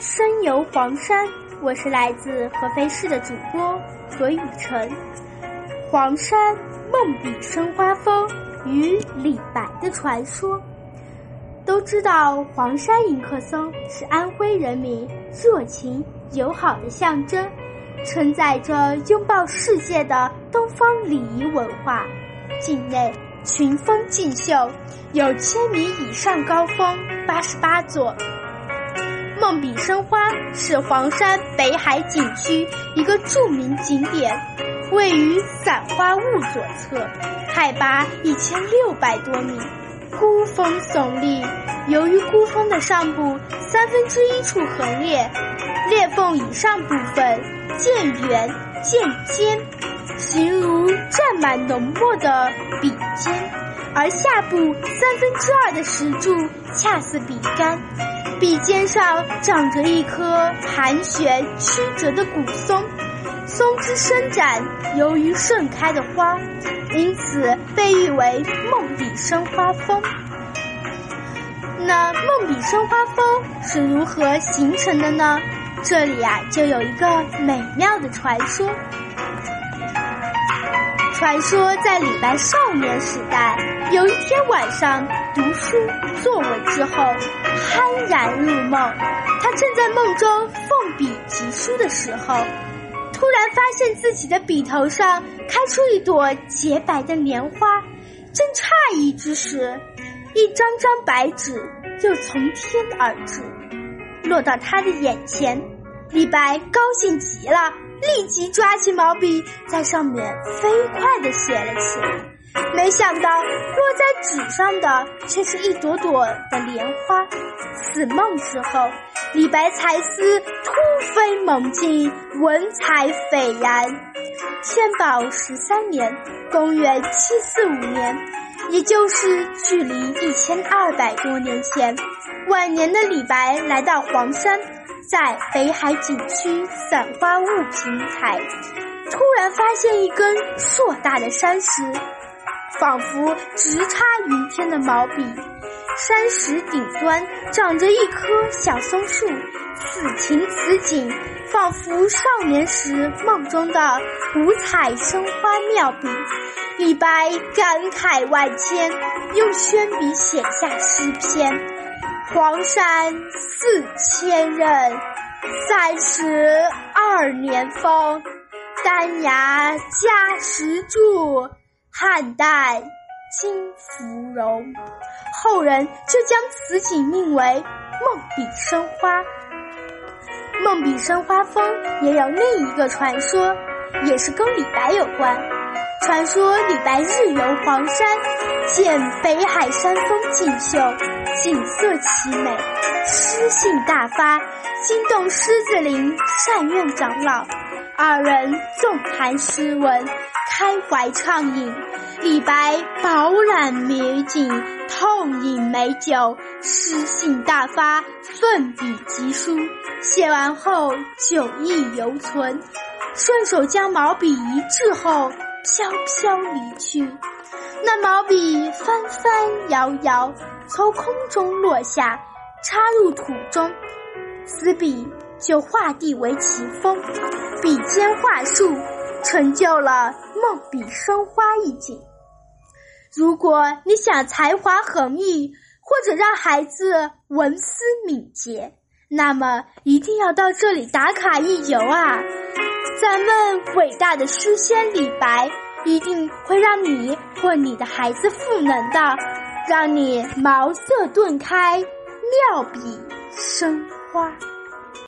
身游黄山，我是来自合肥市的主播何雨辰。黄山梦笔生花峰与李白的传说。都知道黄山迎客松是安徽人民热情友好的象征，承载着拥抱世界的东方礼仪文化。境内群峰竞秀，有千米以上高峰八十八座。梦笔生花是黄山北海景区一个著名景点，位于伞花坞左侧，海拔一千六百多米，孤峰耸立。由于孤峰的上部三分之一处横裂，裂缝以上部分渐圆渐尖，形如蘸满浓墨的笔尖，而下部三分之二的石柱恰似笔杆。笔尖上长着一棵盘旋曲折的古松，松枝伸展，由于盛开的花，因此被誉为“梦笔生花峰”。那梦笔生花峰是如何形成的呢？这里啊，就有一个美妙的传说。传说在李白少年时代，有一天晚上读书作文之后，酣然入梦。他正在梦中奉笔疾书的时候，突然发现自己的笔头上开出一朵洁白的莲花。正诧异之时，一张张白纸又从天而至，落到他的眼前。李白高兴极了。立即抓起毛笔，在上面飞快地写了起来。没想到落在纸上的却是一朵朵的莲花。此梦之后，李白才思突飞猛进，文采斐然。天宝十三年（公元七四五年），也就是距离一千二百多年前，晚年的李白来到黄山。在北海景区散花坞平台，突然发现一根硕大的山石，仿佛直插云天的毛笔。山石顶端长着一棵小松树，此情此景，仿佛少年时梦中的五彩生花妙笔。李白感慨万千，用宣笔写下诗篇。黄山四千仞，三十二年风。丹崖加石柱，汉代今芙蓉。后人就将此景命为“梦笔生花”。梦笔生花峰也有另一个传说，也是跟李白有关。传说李白日游黄山，见北海山峰景秀，景色奇美，诗兴大发，惊动狮子林善院长老。二人纵谈诗文，开怀畅饮。李白饱览美景，痛饮美酒，诗兴大发，奋笔疾书。写完后，酒意犹存，顺手将毛笔一掷后。飘飘离去，那毛笔翻翻摇摇，从空中落下，插入土中，此笔就画地为奇峰，笔尖画树，成就了梦笔生花一景。如果你想才华横溢，或者让孩子文思敏捷，那么一定要到这里打卡一游啊！咱们伟大的诗仙李白，一定会让你或你的孩子赋能的，让你茅塞顿开，妙笔生花。